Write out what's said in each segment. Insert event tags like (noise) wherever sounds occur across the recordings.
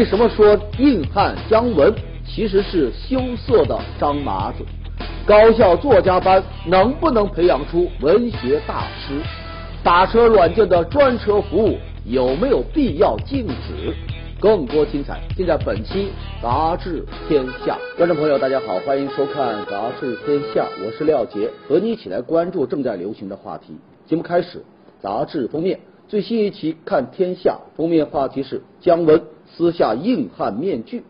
为什么说硬汉姜文其实是羞涩的张麻子？高校作家班能不能培养出文学大师？打车软件的专车服务有没有必要禁止？更多精彩尽在本期《杂志天下》。观众朋友，大家好，欢迎收看《杂志天下》，我是廖杰，和你一起来关注正在流行的话题。节目开始，杂志封面最新一期看《天下》封面话题是姜文撕下硬汉面具。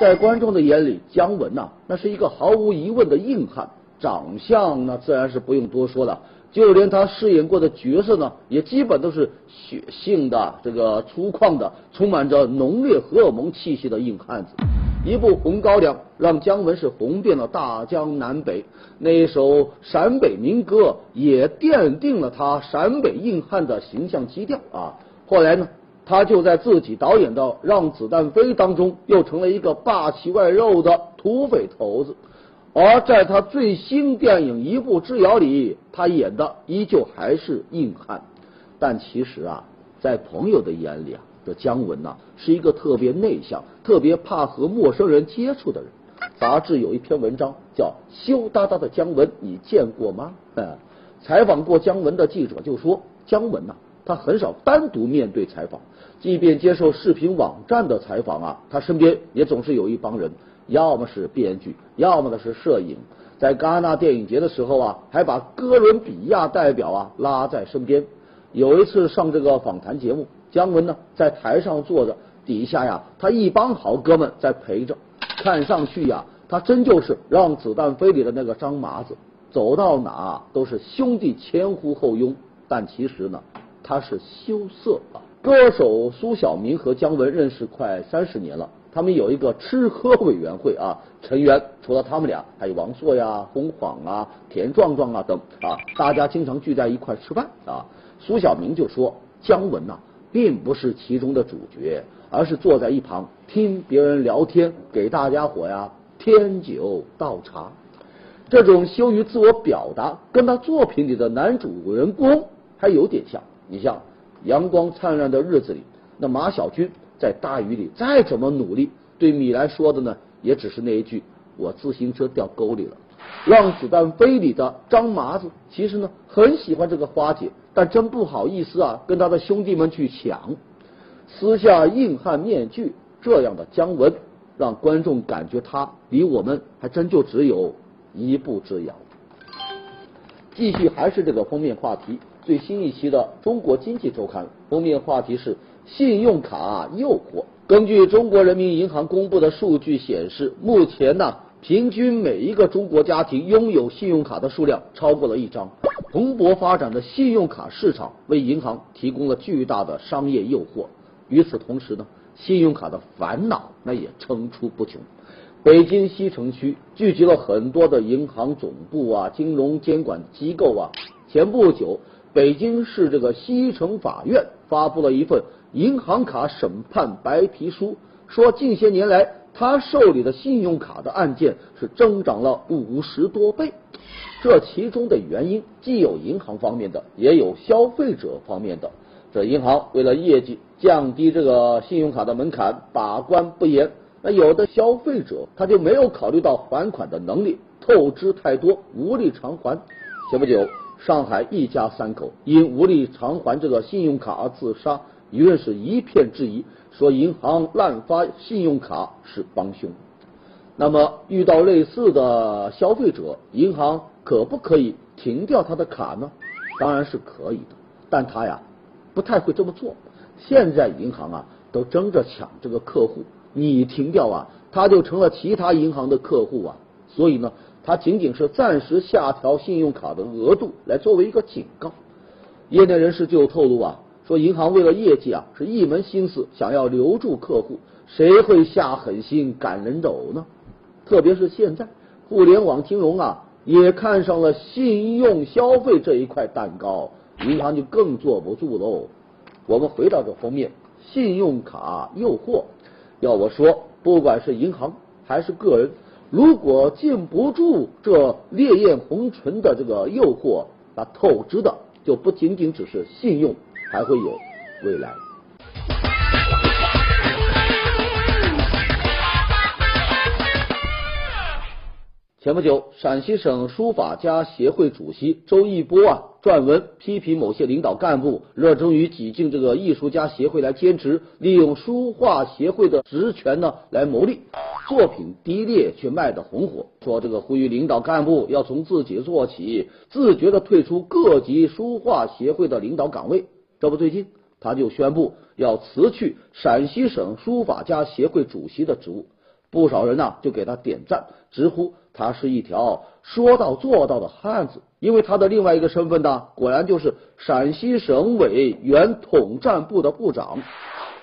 在观众的眼里，姜文呐，那是一个毫无疑问的硬汉，长相那自然是不用多说了，就连他饰演过的角色呢，也基本都是血性的、这个粗犷的、充满着浓烈荷尔蒙气息的硬汉子。一部《红高粱》让姜文是红遍了大江南北，那一首陕北民歌也奠定了他陕北硬汉的形象基调啊。后来呢？他就在自己导演的《让子弹飞》当中，又成了一个霸气外露的土匪头子；而在他最新电影《一步之遥》里，他演的依旧还是硬汉。但其实啊，在朋友的眼里啊，这姜文呐是一个特别内向、特别怕和陌生人接触的人。杂志有一篇文章叫《羞答答的姜文》，你见过吗？嗯，(laughs) 采访过姜文的记者就说，姜文呐，他很少单独面对采访。即便接受视频网站的采访啊，他身边也总是有一帮人，要么是编剧，要么的是摄影。在戛纳电影节的时候啊，还把哥伦比亚代表啊拉在身边。有一次上这个访谈节目，姜文呢在台上坐着，底下呀他一帮好哥们在陪着。看上去呀，他真就是让子弹飞里的那个张麻子，走到哪都是兄弟前呼后拥。但其实呢，他是羞涩啊。歌手苏小明和姜文认识快三十年了，他们有一个吃喝委员会啊，成员除了他们俩，还有王朔呀、洪晃啊、田壮壮啊等啊，大家经常聚在一块吃饭啊。苏小明就说，姜文呐，并不是其中的主角，而是坐在一旁听别人聊天，给大家伙呀添酒倒茶。这种羞于自我表达，跟他作品里的男主人公还有点像。你像。阳光灿烂的日子里，那马小军在大雨里再怎么努力，对米兰说的呢，也只是那一句：“我自行车掉沟里了。”让子弹飞里的张麻子其实呢很喜欢这个花姐，但真不好意思啊，跟他的兄弟们去抢，撕下硬汉面具。这样的姜文，让观众感觉他离我们还真就只有一步之遥。继续还是这个封面话题。最新一期的《中国经济周刊》封面话题是信用卡诱惑。根据中国人民银行公布的数据显示，目前呢，平均每一个中国家庭拥有信用卡的数量超过了一张。蓬勃发展的信用卡市场为银行提供了巨大的商业诱惑。与此同时呢，信用卡的烦恼那也层出不穷。北京西城区聚集了很多的银行总部啊、金融监管机构啊。前不久。北京市这个西城法院发布了一份银行卡审判白皮书，说近些年来他受理的信用卡的案件是增长了五十多倍。这其中的原因既有银行方面的，也有消费者方面的。这银行为了业绩降低这个信用卡的门槛，把关不严。那有的消费者他就没有考虑到还款的能力，透支太多，无力偿还。前不久。上海一家三口因无力偿还这个信用卡而自杀，舆论是一片质疑，说银行滥发信用卡是帮凶。那么遇到类似的消费者，银行可不可以停掉他的卡呢？当然是可以的，但他呀不太会这么做。现在银行啊都争着抢这个客户，你停掉啊，他就成了其他银行的客户啊，所以呢。它仅仅是暂时下调信用卡的额度，来作为一个警告。业内人士就透露啊，说银行为了业绩啊，是一门心思想要留住客户，谁会下狠心赶人走呢？特别是现在互联网金融啊，也看上了信用消费这一块蛋糕，银行就更坐不住喽。我们回到这封面，信用卡诱惑，要我说，不管是银行还是个人。如果禁不住这烈焰红唇的这个诱惑，那透支的就不仅仅只是信用，还会有未来。前不久，陕西省书法家协会主席周义波啊撰文批评某些领导干部热衷于挤进这个艺术家协会来兼职，利用书画协会的职权呢来牟利。作品低劣却卖得红火。说这个呼吁领导干部要从自己做起，自觉的退出各级书画协会的领导岗位。这不，最近他就宣布要辞去陕西省书法家协会主席的职务。不少人呢就给他点赞，直呼他是一条说到做到的汉子。因为他的另外一个身份呢，果然就是陕西省委原统战部的部长。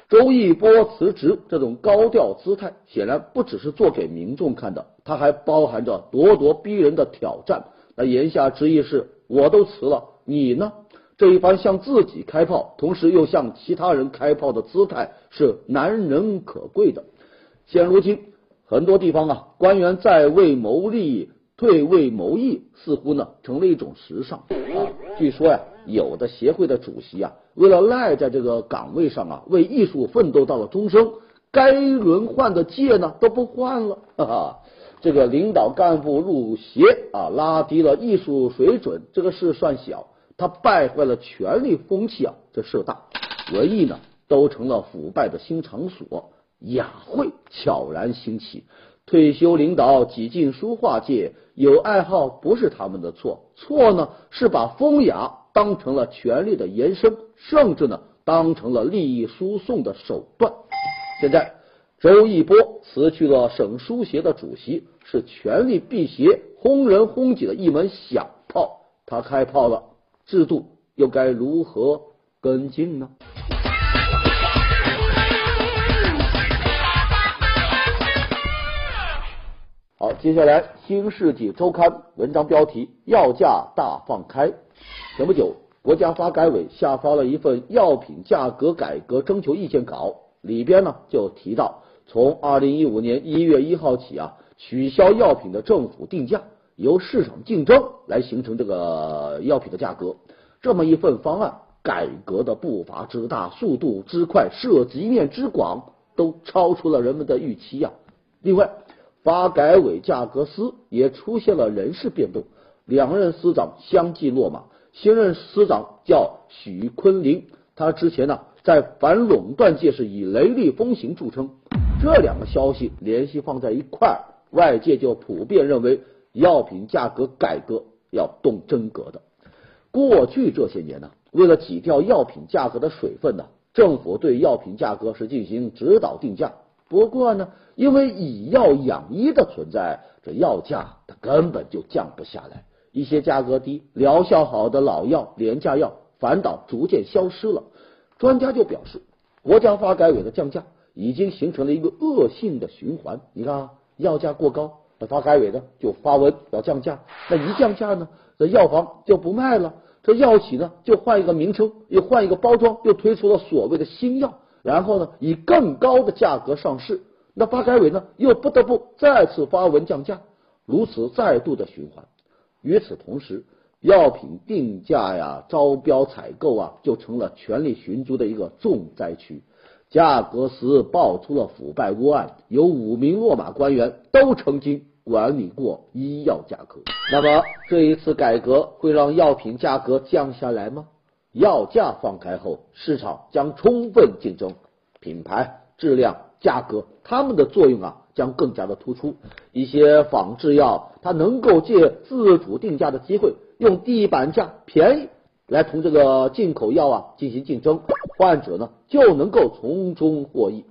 周一波辞职这种高调姿态，显然不只是做给民众看的，他还包含着咄咄逼人的挑战。那言下之意是，我都辞了，你呢？这一番向自己开炮，同时又向其他人开炮的姿态，是难能可贵的。现如今。很多地方啊，官员在位谋利，退位谋义，似乎呢成了一种时尚啊。据说呀，有的协会的主席啊，为了赖在这个岗位上啊，为艺术奋斗到了终生，该轮换的届呢都不换了。哈哈，这个领导干部入协啊，拉低了艺术水准，这个事算小；他败坏了权力风气啊，这事大。文艺呢，都成了腐败的新场所。雅会悄然兴起，退休领导挤进书画界，有爱好不是他们的错，错呢是把风雅当成了权力的延伸，甚至呢当成了利益输送的手段。现在周一波辞去了省书协的主席，是权力辟邪、轰人轰己的一门响炮。他开炮了，制度又该如何跟进呢？好，接下来《新世纪周刊》文章标题：药价大放开。前不久，国家发改委下发了一份药品价格改革征求意见稿，里边呢就提到，从二零一五年一月一号起啊，取消药品的政府定价，由市场竞争来形成这个药品的价格。这么一份方案，改革的步伐之大、速度之快、涉及面之广，都超出了人们的预期呀。另外，发改委价格司也出现了人事变动，两任司长相继落马。新任司长叫许昆林，他之前呢在反垄断界是以雷厉风行著称。这两个消息联系放在一块儿，外界就普遍认为药品价格改革要动真格的。过去这些年呢，为了挤掉药品价格的水分呢，政府对药品价格是进行指导定价。不过呢，因为以药养医的存在，这药价它根本就降不下来。一些价格低、疗效好的老药、廉价药反倒逐渐消失了。专家就表示，国家发改委的降价已经形成了一个恶性的循环。你看，啊，药价过高，那发改委呢就发文要降价，那一降价呢，这药房就不卖了，这药企呢就换一个名称，又换一个包装，又推出了所谓的新药。然后呢，以更高的价格上市，那发改委呢又不得不再次发文降价，如此再度的循环。与此同时，药品定价呀、招标采购啊，就成了权力寻租的一个重灾区。价格司爆出了腐败窝案，有五名落马官员都曾经管理过医药价格。那么这一次改革会让药品价格降下来吗？药价放开后，市场将充分竞争，品牌、质量、价格，它们的作用啊将更加的突出。一些仿制药，它能够借自主定价的机会，用地板价便宜来同这个进口药啊进行竞争，患者呢就能够从中获益。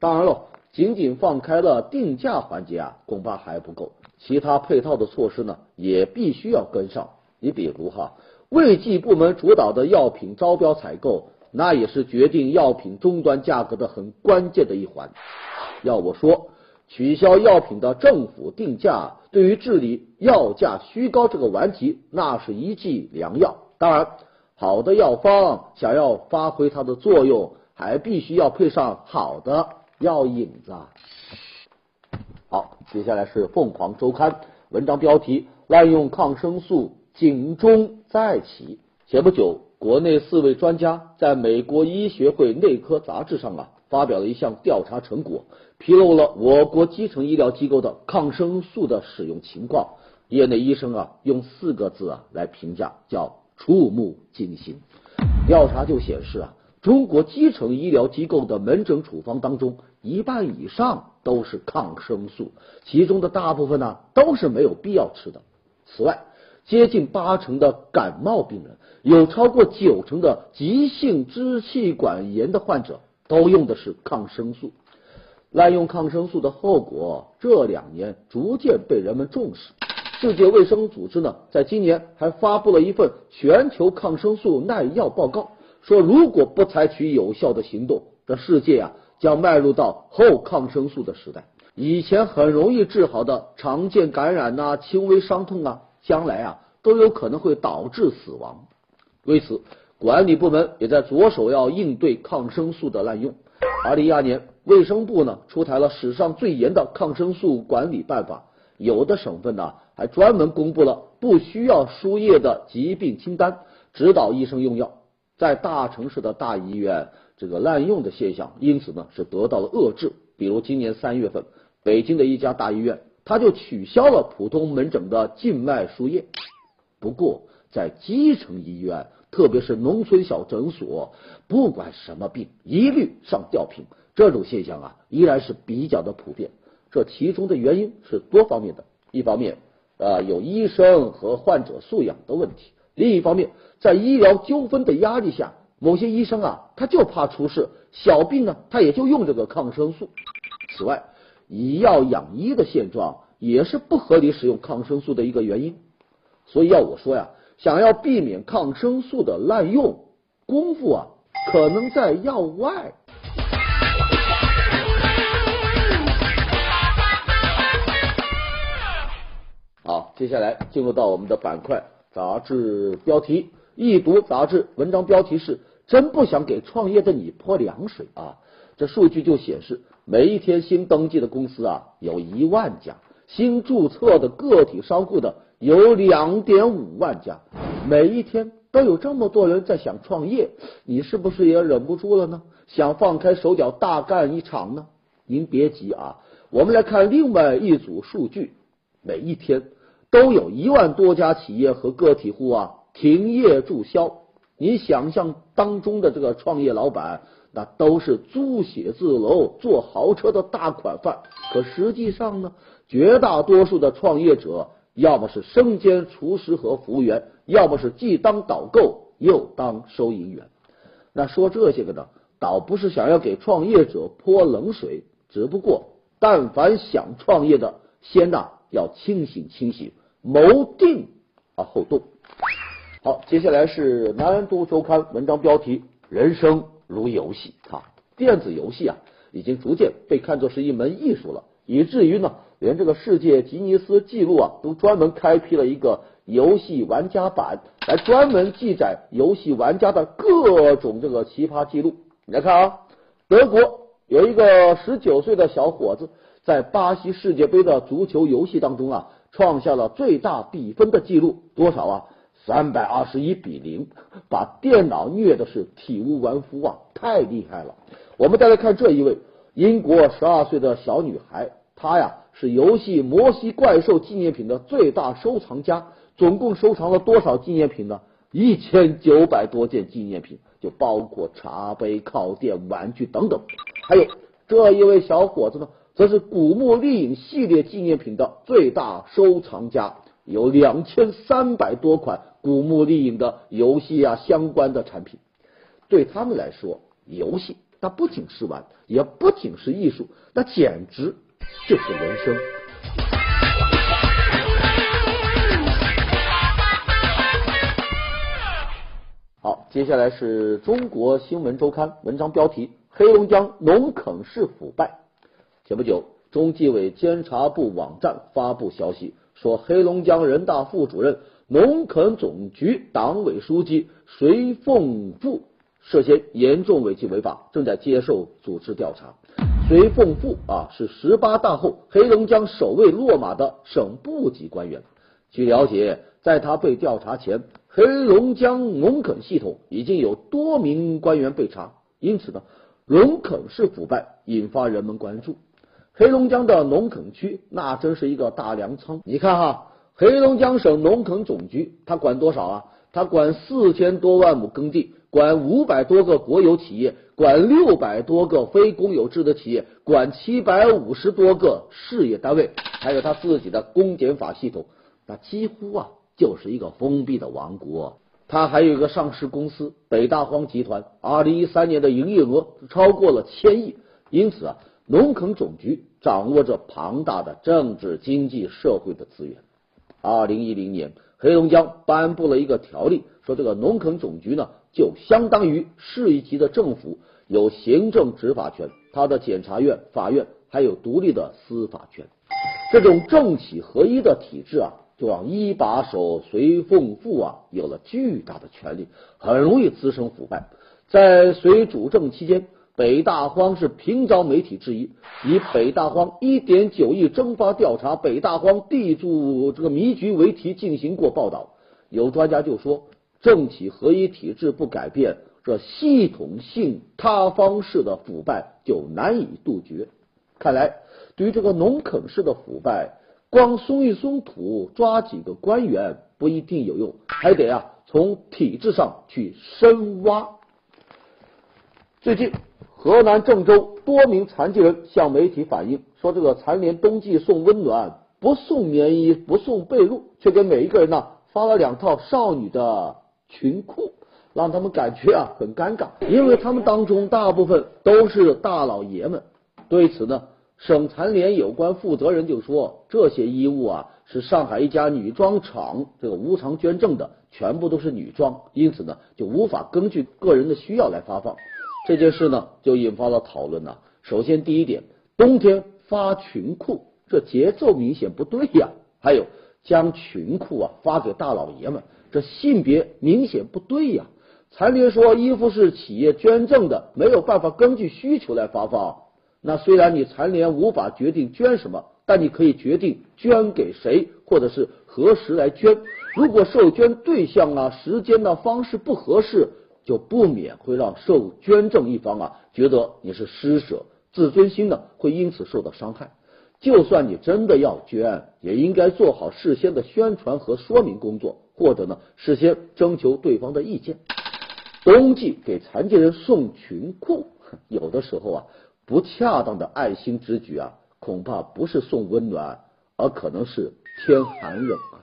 当然了，仅仅放开了定价环节啊，恐怕还不够，其他配套的措施呢也必须要跟上。你比如哈。卫计部门主导的药品招标采购，那也是决定药品终端价格的很关键的一环。要我说，取消药品的政府定价，对于治理药价虚高这个顽疾，那是一剂良药。当然，好的药方想要发挥它的作用，还必须要配上好的药引子。好，接下来是凤凰周刊文章标题：滥用抗生素。警钟再起。前不久，国内四位专家在美国医学会内科杂志上啊发表了一项调查成果，披露了我国基层医疗机构的抗生素的使用情况。业内医生啊，用四个字啊来评价，叫触目惊心。调查就显示啊，中国基层医疗机构的门诊处方当中，一半以上都是抗生素，其中的大部分呢都是没有必要吃的。此外，接近八成的感冒病人，有超过九成的急性支气管炎的患者都用的是抗生素。滥用抗生素的后果，这两年逐渐被人们重视。世界卫生组织呢，在今年还发布了一份全球抗生素耐药报告，说如果不采取有效的行动，这世界啊将迈入到后抗生素的时代。以前很容易治好的常见感染呐、轻微伤痛啊，将来啊都有可能会导致死亡。为此，管理部门也在着手要应对抗生素的滥用。二零一二年，卫生部呢出台了史上最严的抗生素管理办法。有的省份呢，还专门公布了不需要输液的疾病清单，指导医生用药。在大城市的大医院，这个滥用的现象，因此呢是得到了遏制。比如今年三月份，北京的一家大医院，他就取消了普通门诊的静脉输液。不过，在基层医院，特别是农村小诊所，不管什么病，一律上吊瓶。这种现象啊，依然是比较的普遍。这其中的原因是多方面的，一方面啊有医生和患者素养的问题，另一方面在医疗纠纷的压力下，某些医生啊他就怕出事，小病呢他也就用这个抗生素。此外，以药养医的现状也是不合理使用抗生素的一个原因。所以要我说呀，想要避免抗生素的滥用，功夫啊可能在药外。好，接下来进入到我们的板块杂志标题。一读杂志文章标题是“真不想给创业的你泼凉水啊”。这数据就显示，每一天新登记的公司啊有一万家，新注册的个体商户的有两点五万家，每一天都有这么多人在想创业，你是不是也忍不住了呢？想放开手脚大干一场呢？您别急啊，我们来看另外一组数据，每一天。都有一万多家企业和个体户啊停业注销。你想象当中的这个创业老板，那都是租写字楼、坐豪车的大款范。可实际上呢，绝大多数的创业者，要么是身兼厨师和服务员，要么是既当导购又当收银员。那说这些个呢，倒不是想要给创业者泼冷水，只不过但凡想创业的，先呐要清醒清醒。谋定而后动。好，接下来是南都周刊文章标题：人生如游戏啊！电子游戏啊，已经逐渐被看作是一门艺术了，以至于呢，连这个世界吉尼斯纪录啊，都专门开辟了一个游戏玩家版，来专门记载游戏玩家的各种这个奇葩记录。你来看啊，德国有一个十九岁的小伙子，在巴西世界杯的足球游戏当中啊。创下了最大比分的记录，多少啊？三百二十一比零，把电脑虐的是体无完肤啊！太厉害了。我们再来看这一位英国十二岁的小女孩，她呀是游戏《摩西怪兽》纪念品的最大收藏家，总共收藏了多少纪念品呢？一千九百多件纪念品，就包括茶杯、靠垫、玩具等等。还有这一位小伙子呢？则是古墓丽影系列纪念品的最大收藏家，有两千三百多款古墓丽影的游戏啊相关的产品。对他们来说，游戏那不仅是玩，也不仅是艺术，那简直就是人生。好，接下来是中国新闻周刊文章标题：黑龙江农垦市腐败。前不久，中纪委监察部网站发布消息，说黑龙江人大副主任、农垦总局党委书记隋凤富涉嫌严重违纪违法，正在接受组织调查。隋凤富啊，是十八大后黑龙江首位落马的省部级官员。据了解，在他被调查前，黑龙江农垦系统已经有多名官员被查，因此呢。农垦式腐败引发人们关注。黑龙江的农垦区那真是一个大粮仓。你看哈，黑龙江省农垦总局它管多少啊？它管四千多万亩耕地，管五百多个国有企业，管六百多个非公有制的企业，管七百五十多个事业单位，还有他自己的公检法系统，那几乎啊就是一个封闭的王国。他还有一个上市公司北大荒集团，二零一三年的营业额超过了千亿，因此啊。农垦总局掌握着庞大的政治、经济、社会的资源。二零一零年，黑龙江颁布了一个条例，说这个农垦总局呢，就相当于市一级的政府，有行政执法权，它的检察院、法院还有独立的司法权。这种政企合一的体制啊，就让一把手随奉富啊有了巨大的权力，很容易滋生腐败。在隋主政期间。北大荒是平招媒体质疑，以北大荒一点九亿蒸发调查北大荒地主这个迷局为题进行过报道。有专家就说，政企合一体制不改变，这系统性塌方式的腐败就难以杜绝。看来，对于这个农垦式的腐败，光松一松土、抓几个官员不一定有用，还得啊从体制上去深挖。最近。河南郑州多名残疾人向媒体反映说：“这个残联冬季送温暖，不送棉衣，不送被褥，却给每一个人呢发了两套少女的裙裤，让他们感觉啊很尴尬，因为他们当中大部分都是大老爷们。”对此呢，省残联有关负责人就说：“这些衣物啊是上海一家女装厂这个无偿捐赠的，全部都是女装，因此呢就无法根据个人的需要来发放。”这件事呢，就引发了讨论呐。首先，第一点，冬天发裙裤，这节奏明显不对呀。还有，将裙裤啊发给大老爷们，这性别明显不对呀。残联说衣服是企业捐赠的，没有办法根据需求来发放。那虽然你残联无法决定捐什么，但你可以决定捐给谁，或者是何时来捐。如果受捐对象啊、时间呢、方式不合适。就不免会让受捐赠一方啊觉得你是施舍，自尊心呢会因此受到伤害。就算你真的要捐，也应该做好事先的宣传和说明工作，或者呢事先征求对方的意见。冬季给残疾人送裙裤，有的时候啊不恰当的爱心之举啊，恐怕不是送温暖，而可能是添寒冷啊。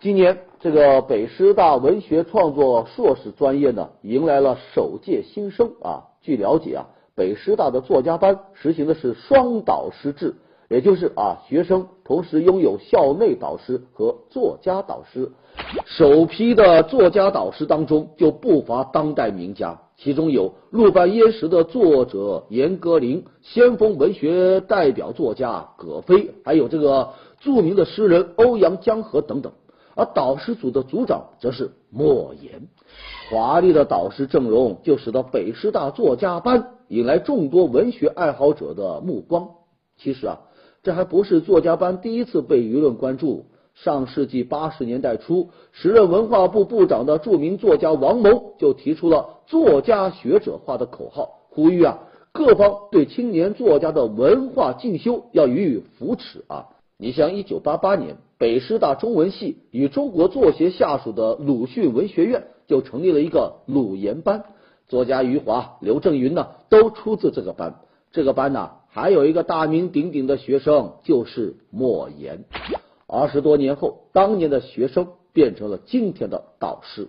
今年这个北师大文学创作硕士专业呢，迎来了首届新生啊。据了解啊，北师大的作家班实行的是双导师制，也就是啊，学生同时拥有校内导师和作家导师。首批的作家导师当中就不乏当代名家，其中有《陆半烟时》的作者严歌苓，先锋文学代表作家葛飞，还有这个著名的诗人欧阳江河等等。而导师组的组长则是莫言，华丽的导师阵容就使得北师大作家班引来众多文学爱好者的目光。其实啊，这还不是作家班第一次被舆论关注。上世纪八十年代初，时任文化部部长的著名作家王蒙就提出了“作家学者化”的口号，呼吁啊各方对青年作家的文化进修要予以扶持啊。你像一九八八年。北师大中文系与中国作协下属的鲁迅文学院就成立了一个鲁研班，作家余华、刘震云呢都出自这个班。这个班呢还有一个大名鼎鼎的学生，就是莫言。二十多年后，当年的学生变成了今天的导师。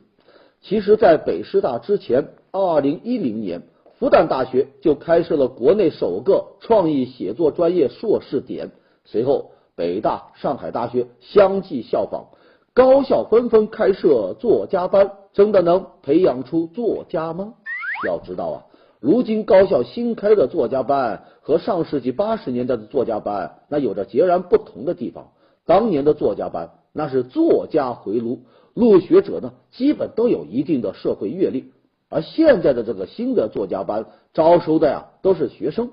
其实，在北师大之前，二零一零年，复旦大学就开设了国内首个创意写作专业硕士点，随后。北大、上海大学相继效仿，高校纷纷开设作家班，真的能培养出作家吗？要知道啊，如今高校新开的作家班和上世纪八十年代的作家班那有着截然不同的地方。当年的作家班那是作家回炉，入学者呢基本都有一定的社会阅历，而现在的这个新的作家班招收的呀都是学生。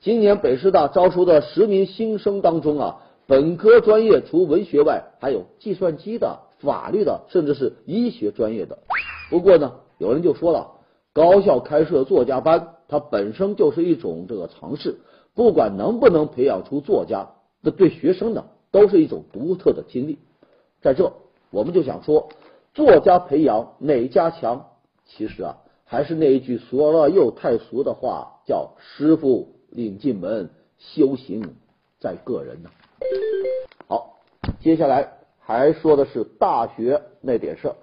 今年北师大招收的十名新生当中啊。本科专业除文学外，还有计算机的、法律的，甚至是医学专业的。不过呢，有人就说了，高校开设作家班，它本身就是一种这个尝试，不管能不能培养出作家，那对学生呢都是一种独特的经历。在这，我们就想说，作家培养哪家强？其实啊，还是那一句说了又太俗的话，叫“师傅领进门，修行在个人”呢。好，接下来还说的是大学那点事儿。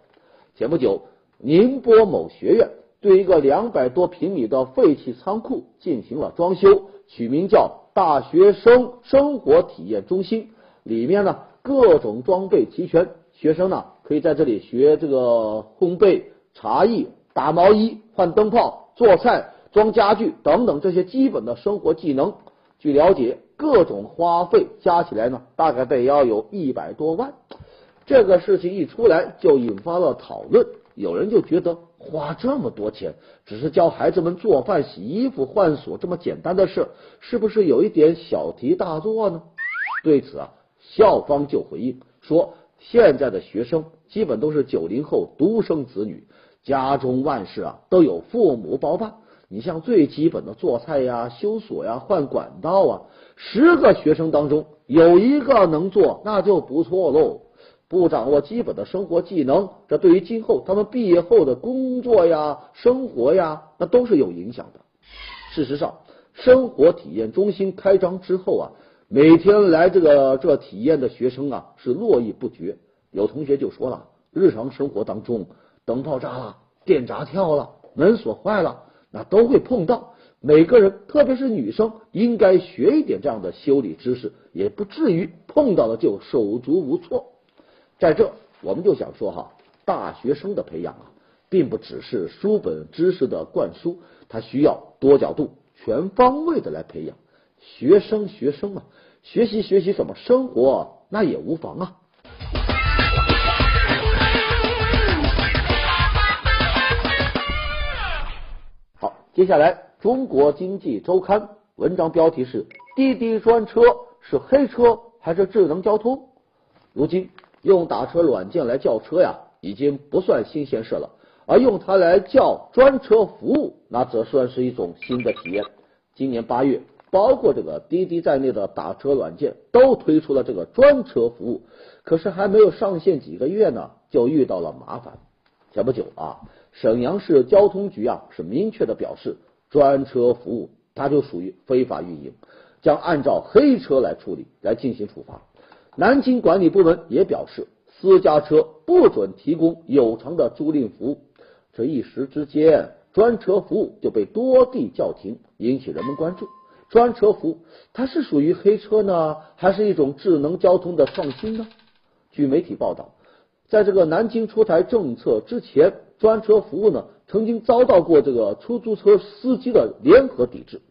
前不久，宁波某学院对一个两百多平米的废弃仓库进行了装修，取名叫“大学生生活体验中心”。里面呢，各种装备齐全，学生呢可以在这里学这个烘焙、茶艺。打毛衣、换灯泡、做菜、装家具等等这些基本的生活技能，据了解，各种花费加起来呢，大概得要有一百多万。这个事情一出来，就引发了讨论。有人就觉得花这么多钱，只是教孩子们做饭、洗衣服、换锁这么简单的事，是不是有一点小题大做呢？对此啊，校方就回应说，现在的学生基本都是九零后独生子女。家中万事啊都有父母包办，你像最基本的做菜呀、修锁呀、换管道啊，十个学生当中有一个能做，那就不错喽。不掌握基本的生活技能，这对于今后他们毕业后的工作呀、生活呀，那都是有影响的。事实上，生活体验中心开张之后啊，每天来这个这体验的学生啊是络绎不绝。有同学就说了，日常生活当中。灯泡炸了，电闸跳了，门锁坏了，那都会碰到。每个人，特别是女生，应该学一点这样的修理知识，也不至于碰到了就手足无措。在这，我们就想说哈，大学生的培养啊，并不只是书本知识的灌输，它需要多角度、全方位的来培养。学生，学生啊，学习学习什么？生活那也无妨啊。好接下来，《中国经济周刊》文章标题是“滴滴专车是黑车还是智能交通？”如今用打车软件来叫车呀，已经不算新鲜事了，而用它来叫专车服务，那则算是一种新的体验。今年八月，包括这个滴滴在内的打车软件都推出了这个专车服务，可是还没有上线几个月呢，就遇到了麻烦。前不久啊。沈阳市交通局啊是明确的表示，专车服务它就属于非法运营，将按照黑车来处理来进行处罚。南京管理部门也表示，私家车不准提供有偿的租赁服务。这一时之间，专车服务就被多地叫停，引起人们关注。专车服务它是属于黑车呢，还是一种智能交通的创新呢？据媒体报道，在这个南京出台政策之前。专车服务呢，曾经遭到过这个出租车司机的联合抵制，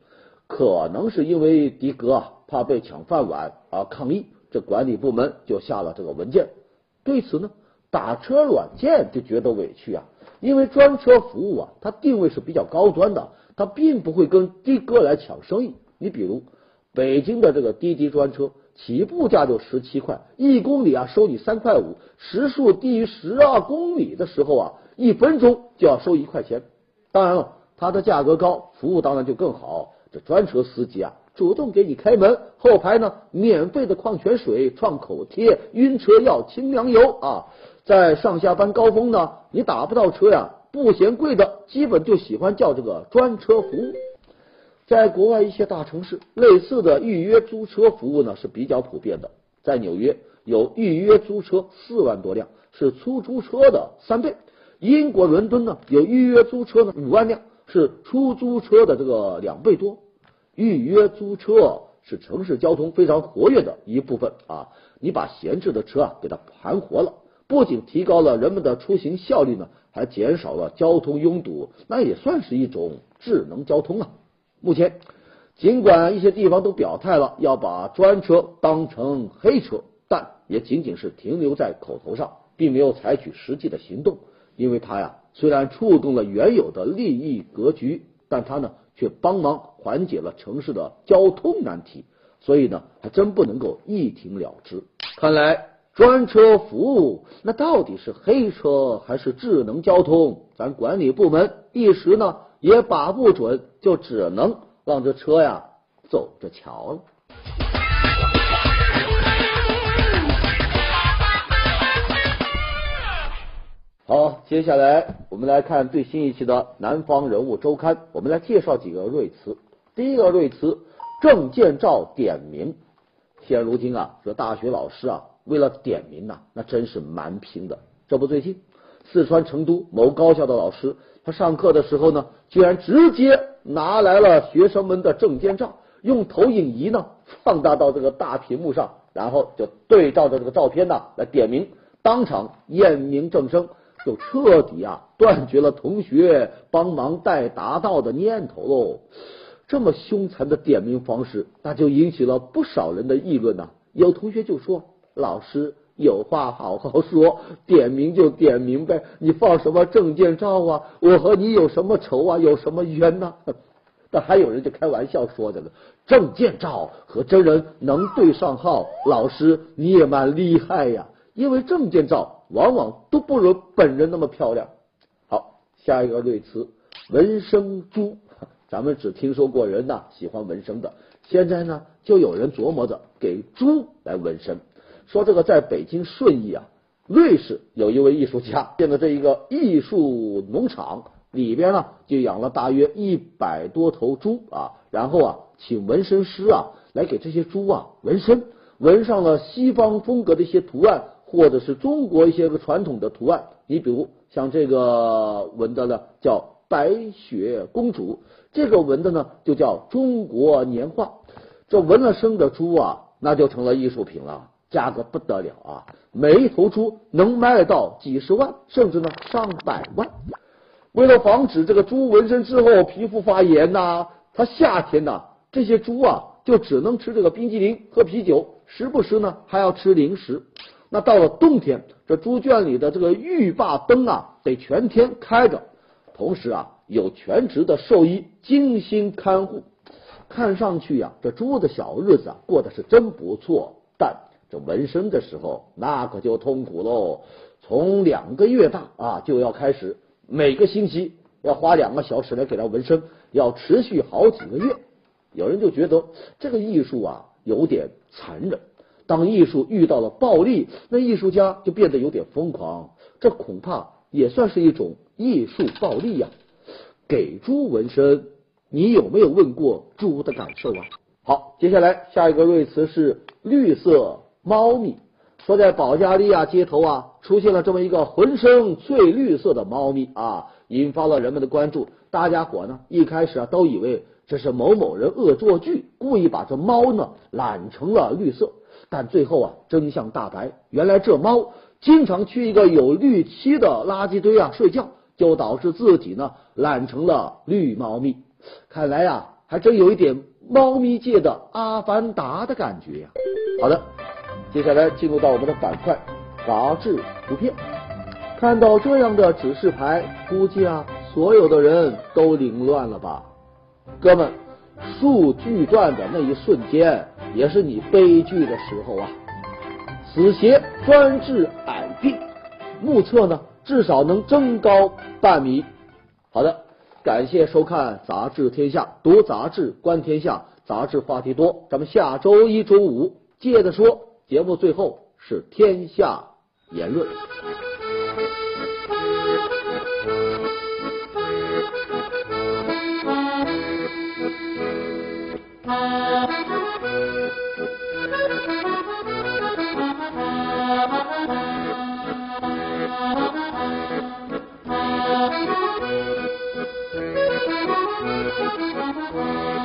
可能是因为的哥啊怕被抢饭碗而抗议，这管理部门就下了这个文件。对此呢，打车软件就觉得委屈啊，因为专车服务啊，它定位是比较高端的，它并不会跟的哥来抢生意。你比如北京的这个滴滴专车，起步价就十七块，一公里啊收你三块五，时速低于十二公里的时候啊。一分钟就要收一块钱，当然了，它的价格高，服务当然就更好。这专车司机啊，主动给你开门，后排呢免费的矿泉水、创口贴、晕车药、清凉油啊。在上下班高峰呢，你打不到车呀，不嫌贵的，基本就喜欢叫这个专车服务。在国外一些大城市，类似的预约租车服务呢是比较普遍的。在纽约，有预约租车四万多辆，是出租车的三倍。英国伦敦呢有预约租车呢五万辆，是出租车的这个两倍多。预约租车是城市交通非常活跃的一部分啊！你把闲置的车啊给它盘活了，不仅提高了人们的出行效率呢，还减少了交通拥堵，那也算是一种智能交通啊。目前，尽管一些地方都表态了要把专车当成黑车，但也仅仅是停留在口头上，并没有采取实际的行动。因为它呀，虽然触动了原有的利益格局，但它呢却帮忙缓解了城市的交通难题，所以呢，还真不能够一停了之。看来专车服务，那到底是黑车还是智能交通？咱管理部门一时呢也把不准，就只能让这车呀走着瞧了。好，接下来我们来看最新一期的《南方人物周刊》，我们来介绍几个瑞词。第一个瑞词，证件照点名。现如今啊，这大学老师啊，为了点名呐，那真是蛮拼的。这不，最近四川成都某高校的老师，他上课的时候呢，居然直接拿来了学生们的证件照，用投影仪呢放大到这个大屏幕上，然后就对照着这个照片呐来点名，当场验明正声。就彻底啊断绝了同学帮忙带答到的念头喽。这么凶残的点名方式，那就引起了不少人的议论呐。有同学就说：“老师有话好好说，点名就点名呗，你放什么证件照啊？我和你有什么仇啊？有什么冤呢？” (laughs) 但还有人就开玩笑说：“的了证件照和真人能对上号，老师你也蛮厉害呀，因为证件照。”往往都不如本人那么漂亮。好，下一个瑞词，纹身猪。(laughs) 咱们只听说过人呐喜欢纹身的，现在呢就有人琢磨着给猪来纹身。说这个在北京顺义啊，瑞士有一位艺术家建的这一个艺术农场，里边呢就养了大约一百多头猪啊，然后啊请纹身师啊来给这些猪啊纹身，纹上了西方风格的一些图案。或者是中国一些个传统的图案，你比如像这个纹的呢，叫白雪公主；这个纹的呢，就叫中国年画。这纹了身的猪啊，那就成了艺术品了，价格不得了啊！每一头猪能卖到几十万，甚至呢上百万。为了防止这个猪纹身之后皮肤发炎呐，它夏天呐，这些猪啊就只能吃这个冰激凌、喝啤酒，时不时呢还要吃零食。那到了冬天，这猪圈里的这个浴霸灯啊，得全天开着，同时啊，有全职的兽医精心看护。看上去呀，这猪的小日子啊，过得是真不错。但这纹身的时候，那可就痛苦喽。从两个月大啊，就要开始，每个星期要花两个小时来给它纹身，要持续好几个月。有人就觉得这个艺术啊，有点残忍。当艺术遇到了暴力，那艺术家就变得有点疯狂，这恐怕也算是一种艺术暴力呀。给猪纹身，你有没有问过猪的感受啊？好，接下来下一个瑞词是绿色猫咪。说在保加利亚街头啊，出现了这么一个浑身翠绿色的猫咪啊，引发了人们的关注。大家伙呢一开始啊都以为这是某某人恶作剧，故意把这猫呢染成了绿色。但最后啊，真相大白，原来这猫经常去一个有绿漆的垃圾堆啊睡觉，就导致自己呢染成了绿猫咪。看来呀，还真有一点猫咪界的阿凡达的感觉呀。好的，接下来进入到我们的板块杂志图片。看到这样的指示牌，估计啊，所有的人都凌乱了吧？哥们，数据断的那一瞬间。也是你悲剧的时候啊。此邪专治矮病目测呢至少能增高半米。好的感谢收看杂志天下读杂志观天下杂志话题多。咱们下周一周五接着说节目最后是天下言论。(laughs) Amen.